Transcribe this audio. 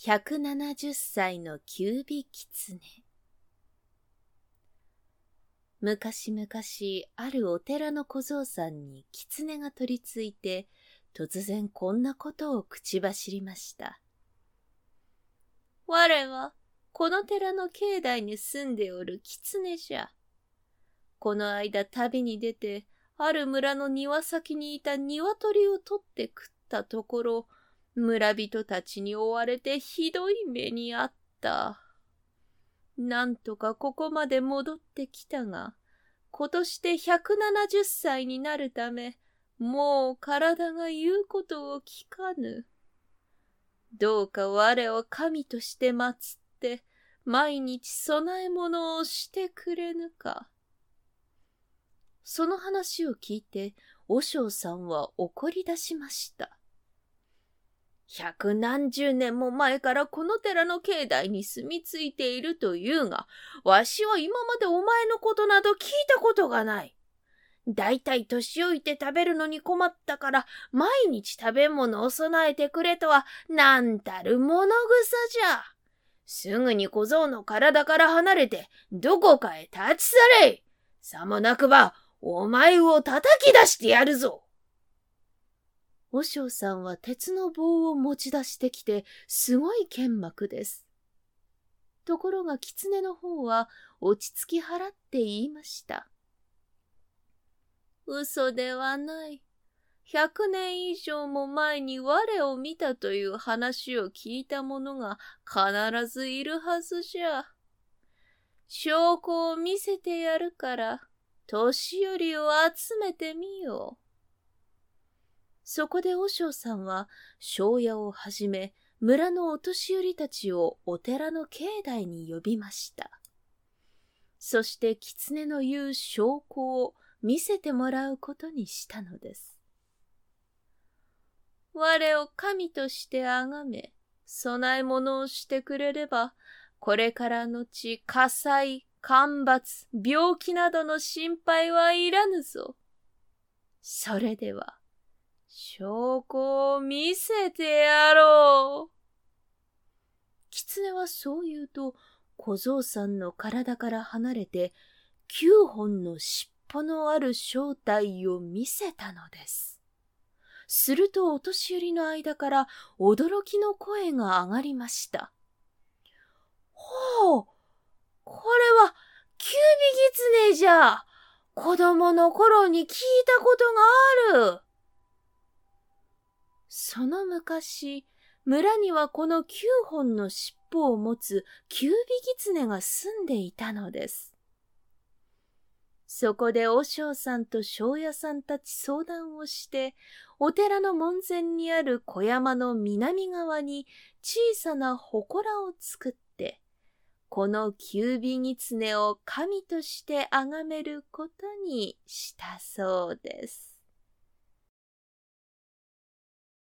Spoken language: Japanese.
170歳のキュービキツネ。昔々あるお寺の小僧さんに狐が取り付いて突然こんなことを口走りました。我はこの寺の境内に住んでおる狐じゃ。この間旅に出てある村の庭先にいた鶏を取って食ったところ村人たちに追われてひどい目にあった。なんとかここまで戻ってきたが、今年で170歳になるため、もう体が言うことを聞かぬ。どうか我を神として祀って、毎日供え物をしてくれぬか。その話を聞いて、和尚さんは怒り出しました。百何十年も前からこの寺の境内に住み着いているというが、わしは今までお前のことなど聞いたことがない。だいたい年老いて食べるのに困ったから、毎日食べ物を備えてくれとは、なんたる物草じゃ。すぐに小僧の体から離れて、どこかへ立ち去れさもなくば、お前を叩き出してやるぞ。和尚さんは鉄の棒を持ち出してきて、すごい剣幕です。ところが狐の方は落ち着き払って言いました。嘘ではない。百年以上も前に我を見たという話を聞いた者が必ずいるはずじゃ。証拠を見せてやるから、年寄りを集めてみよう。そこで和尚さんは庄屋をはじめ村のお年寄りたちをお寺の境内に呼びました。そして狐の言う証拠を見せてもらうことにしたのです。我を神として崇め、供え物をしてくれれば、これからのち火災、干ばつ、病気などの心配はいらぬぞ。それでは、証拠を見せてやろう。狐はそう言うと、小僧さんの体から離れて、九本の尻尾のある正体を見せたのです。するとお年寄りの間から驚きの声が上がりました。ほうこれは、キュービギツネじゃ子供の頃に聞いたことがあるその昔、村にはこの九本の尻尾を持つキュービギツネが住んでいたのです。そこで和尚さんと庄屋さんたち相談をして、お寺の門前にある小山の南側に小さな祠を作って、このキュービギツネを神として崇めることにしたそうです。